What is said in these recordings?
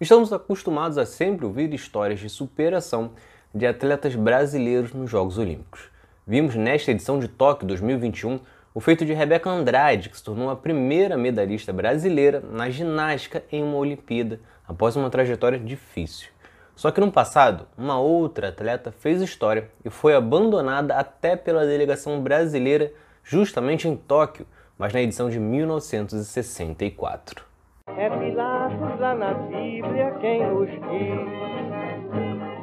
Estamos acostumados a sempre ouvir histórias de superação de atletas brasileiros nos Jogos Olímpicos. Vimos nesta edição de Tóquio 2021 o feito de Rebeca Andrade, que se tornou a primeira medalhista brasileira na ginástica em uma Olimpíada após uma trajetória difícil. Só que no passado, uma outra atleta fez história e foi abandonada até pela delegação brasileira justamente em Tóquio, mas na edição de 1964. É Pilatos lá na Bíblia quem nos diz.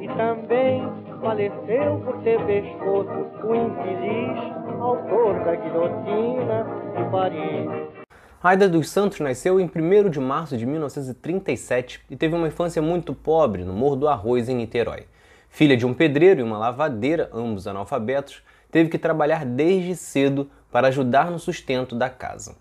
E também faleceu por ter pescoço o infeliz autor da guilhotina de Paris. Aida dos Santos nasceu em 1 de março de 1937 e teve uma infância muito pobre no Morro do Arroz, em Niterói. Filha de um pedreiro e uma lavadeira, ambos analfabetos, teve que trabalhar desde cedo para ajudar no sustento da casa.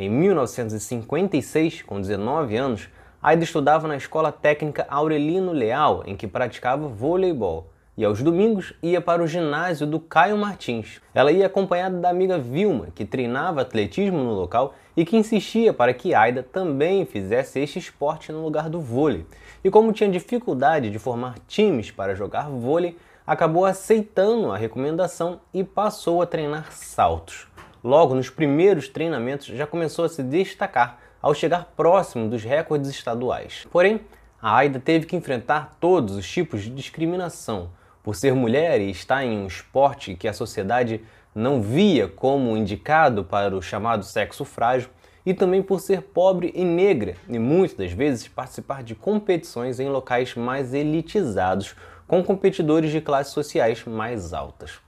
Em 1956, com 19 anos, Aida estudava na Escola Técnica Aurelino Leal, em que praticava voleibol, e aos domingos ia para o ginásio do Caio Martins. Ela ia acompanhada da amiga Vilma, que treinava atletismo no local e que insistia para que Aida também fizesse este esporte no lugar do vôlei. E como tinha dificuldade de formar times para jogar vôlei, acabou aceitando a recomendação e passou a treinar saltos logo nos primeiros treinamentos já começou a se destacar ao chegar próximo dos recordes estaduais. Porém, a Aida teve que enfrentar todos os tipos de discriminação por ser mulher e estar em um esporte que a sociedade não via como indicado para o chamado sexo frágil e também por ser pobre e negra e muitas das vezes participar de competições em locais mais elitizados com competidores de classes sociais mais altas.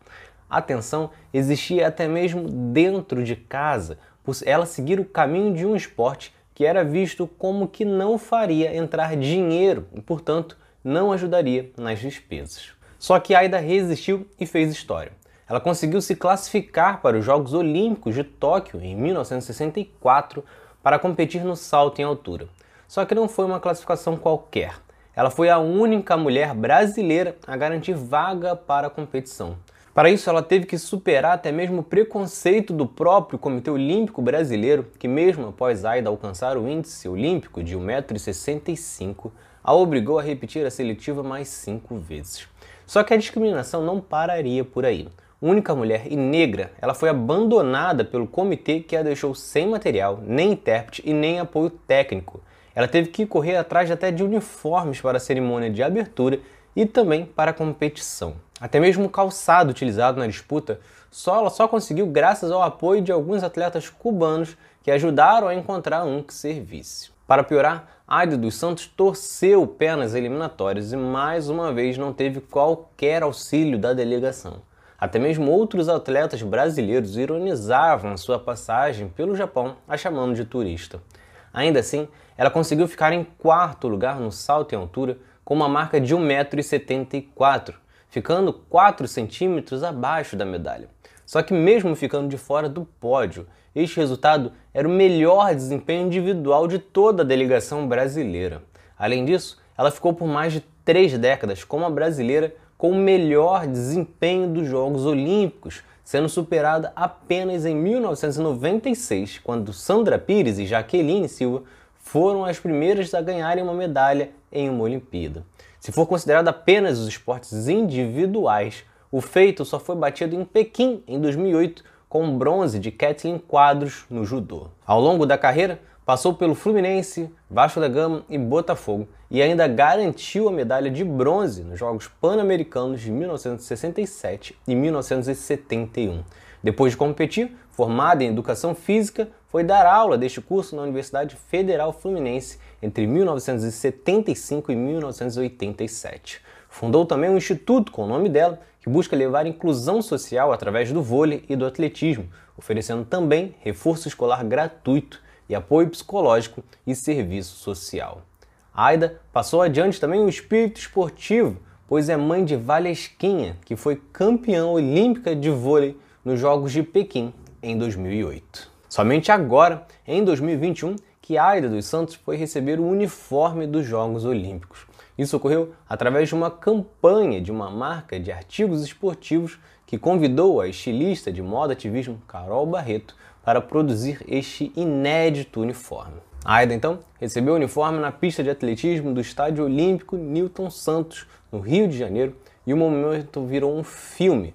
A tensão existia até mesmo dentro de casa, por ela seguir o caminho de um esporte que era visto como que não faria entrar dinheiro e, portanto, não ajudaria nas despesas. Só que Aida resistiu e fez história. Ela conseguiu se classificar para os Jogos Olímpicos de Tóquio em 1964 para competir no salto em altura. Só que não foi uma classificação qualquer. Ela foi a única mulher brasileira a garantir vaga para a competição. Para isso, ela teve que superar até mesmo o preconceito do próprio Comitê Olímpico Brasileiro, que, mesmo após Aida alcançar o índice olímpico de 1,65m, a obrigou a repetir a seletiva mais cinco vezes. Só que a discriminação não pararia por aí. Única mulher e negra, ela foi abandonada pelo comitê que a deixou sem material, nem intérprete e nem apoio técnico. Ela teve que correr atrás até de uniformes para a cerimônia de abertura e também para a competição. Até mesmo o calçado utilizado na disputa só, ela só conseguiu graças ao apoio de alguns atletas cubanos que ajudaram a encontrar um que servisse. Para piorar, Aida dos Santos torceu o pé nas eliminatórias e mais uma vez não teve qualquer auxílio da delegação. Até mesmo outros atletas brasileiros ironizavam sua passagem pelo Japão, a chamando de turista. Ainda assim, ela conseguiu ficar em quarto lugar no salto em altura com uma marca de 1,74m, ficando 4 centímetros abaixo da medalha. Só que, mesmo ficando de fora do pódio, este resultado era o melhor desempenho individual de toda a delegação brasileira. Além disso, ela ficou por mais de três décadas como a brasileira com o melhor desempenho dos Jogos Olímpicos, sendo superada apenas em 1996, quando Sandra Pires e Jaqueline Silva foram as primeiras a ganharem uma medalha em uma Olimpíada. Se for considerado apenas os esportes individuais, o feito só foi batido em Pequim em 2008 com bronze de Kathleen Quadros no judô. Ao longo da carreira, passou pelo Fluminense, Vasco da Gama e Botafogo e ainda garantiu a medalha de bronze nos Jogos Pan-Americanos de 1967 e 1971. Depois de competir, formada em Educação Física, foi dar aula deste curso na Universidade Federal Fluminense entre 1975 e 1987. Fundou também um instituto com o nome dela, que busca levar inclusão social através do vôlei e do atletismo, oferecendo também reforço escolar gratuito e apoio psicológico e serviço social. Aida passou adiante também o espírito esportivo, pois é mãe de Valesquinha, que foi campeã olímpica de vôlei nos Jogos de Pequim em 2008. Somente agora, em 2021, que Aida dos Santos foi receber o uniforme dos Jogos Olímpicos. Isso ocorreu através de uma campanha de uma marca de artigos esportivos que convidou a estilista de moda ativismo Carol Barreto para produzir este inédito uniforme. A Aida, então, recebeu o uniforme na pista de atletismo do Estádio Olímpico Newton Santos, no Rio de Janeiro, e o momento virou um filme